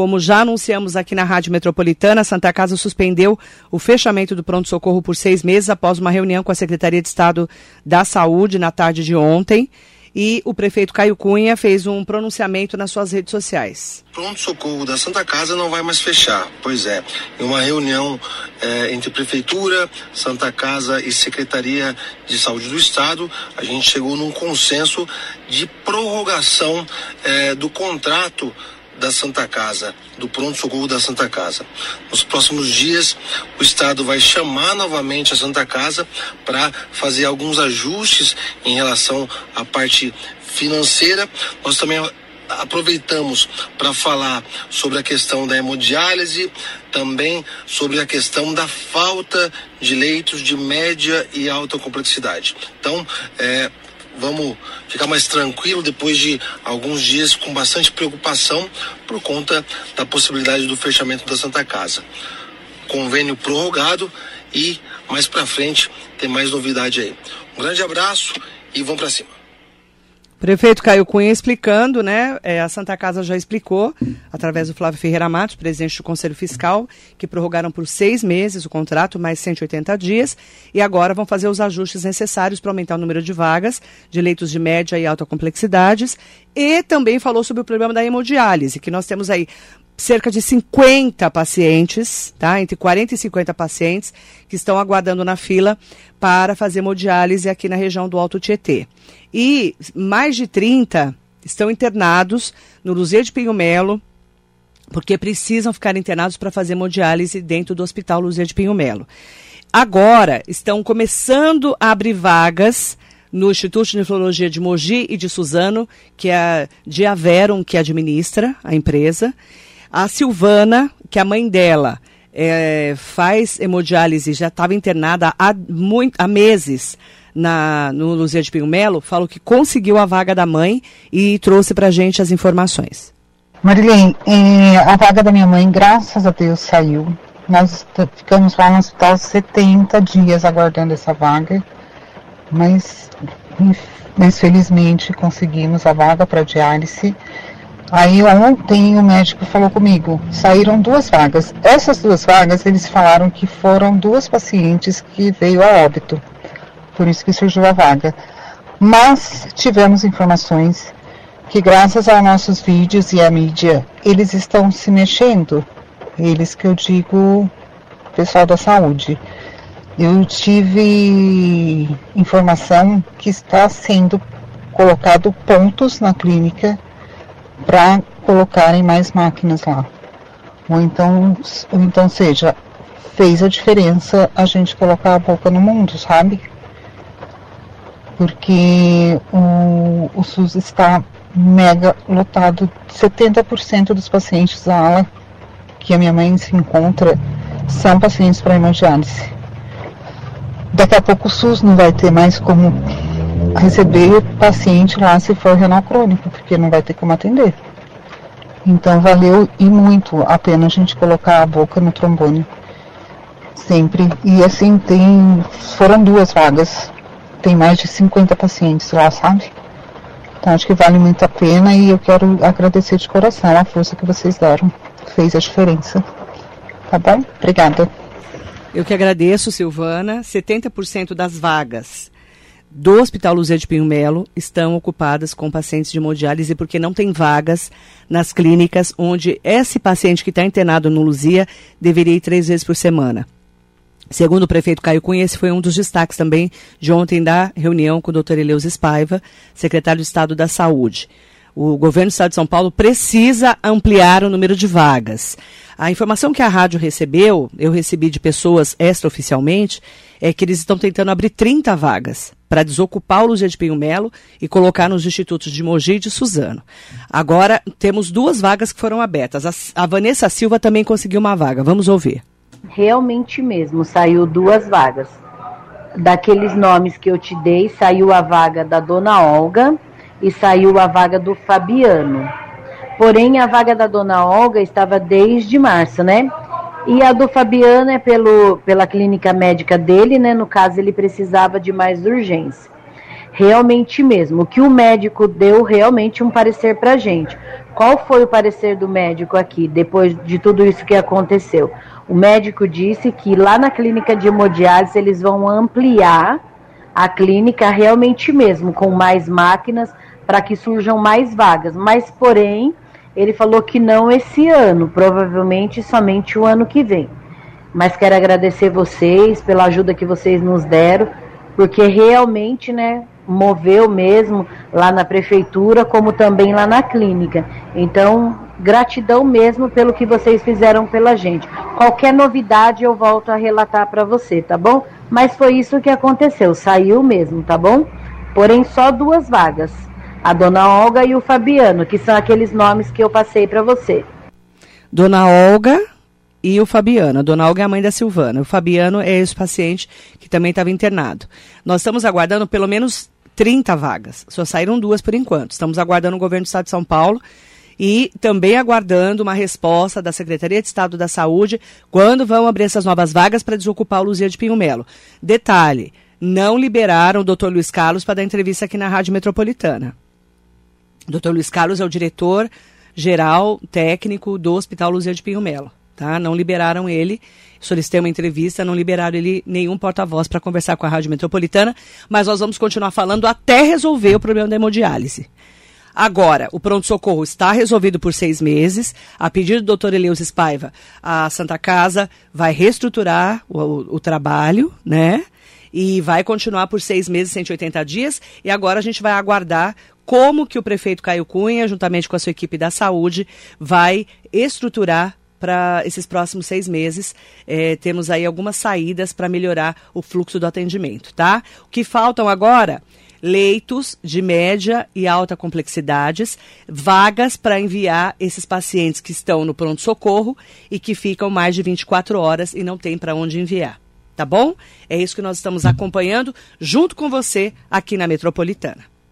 Como já anunciamos aqui na Rádio Metropolitana, a Santa Casa suspendeu o fechamento do pronto-socorro por seis meses após uma reunião com a Secretaria de Estado da Saúde na tarde de ontem. E o prefeito Caio Cunha fez um pronunciamento nas suas redes sociais. Pronto-socorro da Santa Casa não vai mais fechar. Pois é, em uma reunião é, entre Prefeitura, Santa Casa e Secretaria de Saúde do Estado, a gente chegou num consenso de prorrogação é, do contrato da Santa Casa, do pronto-socorro da Santa Casa. Nos próximos dias, o Estado vai chamar novamente a Santa Casa para fazer alguns ajustes em relação à parte financeira. Nós também aproveitamos para falar sobre a questão da hemodiálise, também sobre a questão da falta de leitos de média e alta complexidade. Então, é, vamos ficar mais tranquilo depois de alguns dias com bastante preocupação por conta da possibilidade do fechamento da Santa Casa. Convênio prorrogado e mais para frente tem mais novidade aí. Um grande abraço e vamos para cima. Prefeito Caio Cunha explicando, né? É, a Santa Casa já explicou, através do Flávio Ferreira Matos, presidente do Conselho Fiscal, que prorrogaram por seis meses o contrato, mais 180 dias, e agora vão fazer os ajustes necessários para aumentar o número de vagas de leitos de média e alta complexidades. E também falou sobre o problema da hemodiálise, que nós temos aí cerca de 50 pacientes, tá? Entre 40 e 50 pacientes que estão aguardando na fila para fazer hemodiálise aqui na região do Alto Tietê. E mais de 30 estão internados no Luzia de Pinho Melo, porque precisam ficar internados para fazer hemodiálise dentro do Hospital Luzia de Pinho Melo. Agora estão começando a abrir vagas no Instituto de Nefrologia de Mogi e de Suzano, que é a Diaverum que administra a empresa. A Silvana, que é a mãe dela é, faz hemodiálise, já estava internada há, muito, há meses na, no Luzia de Pinho Melo, falou que conseguiu a vaga da mãe e trouxe para a gente as informações. Marilene, é, a vaga da minha mãe, graças a Deus, saiu. Nós ficamos lá no hospital 70 dias aguardando essa vaga, mas, mas felizmente conseguimos a vaga para diálise. Aí ontem o médico falou comigo, saíram duas vagas. Essas duas vagas, eles falaram que foram duas pacientes que veio a óbito. Por isso que surgiu a vaga. Mas tivemos informações que graças aos nossos vídeos e à mídia, eles estão se mexendo. Eles que eu digo, pessoal da saúde. Eu tive informação que está sendo colocado pontos na clínica para colocarem mais máquinas lá. Ou então, ou então seja, fez a diferença a gente colocar a boca no mundo, sabe? Porque o, o SUS está mega lotado, 70% dos pacientes da ala que a minha mãe se encontra são pacientes para hemodiálise. Daqui a pouco o SUS não vai ter mais como receber paciente lá se for renal crônico, porque não vai ter como atender. Então valeu e muito a pena a gente colocar a boca no trombone. Sempre. E assim, tem. Foram duas vagas. Tem mais de 50 pacientes lá, sabe? Então acho que vale muito a pena e eu quero agradecer de coração a força que vocês deram. Fez a diferença. Tá bom? Obrigada. Eu que agradeço, Silvana. 70% das vagas do Hospital Luzia de Pinho Melo estão ocupadas com pacientes de hemodiálise porque não tem vagas nas clínicas onde esse paciente que está internado no Luzia deveria ir três vezes por semana. Segundo o prefeito Caio Cunha, esse foi um dos destaques também de ontem da reunião com o Dr. Eleus Espaiva, secretário de Estado da Saúde. O governo do Estado de São Paulo precisa ampliar o número de vagas. A informação que a rádio recebeu, eu recebi de pessoas extraoficialmente, é que eles estão tentando abrir 30 vagas para desocupar o Luzia de Pinho Melo e colocar nos institutos de Mogi e de Suzano. Agora, temos duas vagas que foram abertas. A, a Vanessa Silva também conseguiu uma vaga. Vamos ouvir. Realmente mesmo, saiu duas vagas. Daqueles nomes que eu te dei, saiu a vaga da Dona Olga e saiu a vaga do Fabiano. Porém, a vaga da Dona Olga estava desde março, né? E a do Fabiano é pelo, pela clínica médica dele, né? No caso, ele precisava de mais urgência. realmente mesmo. O que o médico deu realmente um parecer para gente. Qual foi o parecer do médico aqui, depois de tudo isso que aconteceu? O médico disse que lá na clínica de hemodiálise eles vão ampliar a clínica realmente mesmo, com mais máquinas, para que surjam mais vagas. Mas, porém, ele falou que não esse ano, provavelmente somente o ano que vem. Mas quero agradecer vocês pela ajuda que vocês nos deram, porque realmente, né, moveu mesmo lá na prefeitura, como também lá na clínica. Então, gratidão mesmo pelo que vocês fizeram pela gente. Qualquer novidade eu volto a relatar para você, tá bom? Mas foi isso que aconteceu, saiu mesmo, tá bom? Porém, só duas vagas. A dona Olga e o Fabiano, que são aqueles nomes que eu passei para você. Dona Olga e o Fabiano. A dona Olga é a mãe da Silvana. O Fabiano é esse paciente que também estava internado. Nós estamos aguardando pelo menos 30 vagas. Só saíram duas por enquanto. Estamos aguardando o governo do Estado de São Paulo e também aguardando uma resposta da Secretaria de Estado da Saúde quando vão abrir essas novas vagas para desocupar o Luzia de Pinho Melo. Detalhe, não liberaram o doutor Luiz Carlos para dar entrevista aqui na Rádio Metropolitana. Doutor Luiz Carlos é o diretor geral técnico do Hospital Luzia de Pinho Melo. Tá? Não liberaram ele. Solicitei uma entrevista, não liberaram ele nenhum porta-voz para conversar com a Rádio Metropolitana, mas nós vamos continuar falando até resolver o problema da hemodiálise. Agora, o pronto-socorro está resolvido por seis meses. A pedido do doutor Eleusis Paiva, a Santa Casa vai reestruturar o, o, o trabalho, né? E vai continuar por seis meses, 180 dias. E agora a gente vai aguardar como que o prefeito Caio Cunha, juntamente com a sua equipe da saúde, vai estruturar para esses próximos seis meses. É, temos aí algumas saídas para melhorar o fluxo do atendimento, tá? O que faltam agora leitos de média e alta complexidades, vagas para enviar esses pacientes que estão no pronto-socorro e que ficam mais de 24 horas e não tem para onde enviar. Tá bom? É isso que nós estamos acompanhando junto com você aqui na Metropolitana.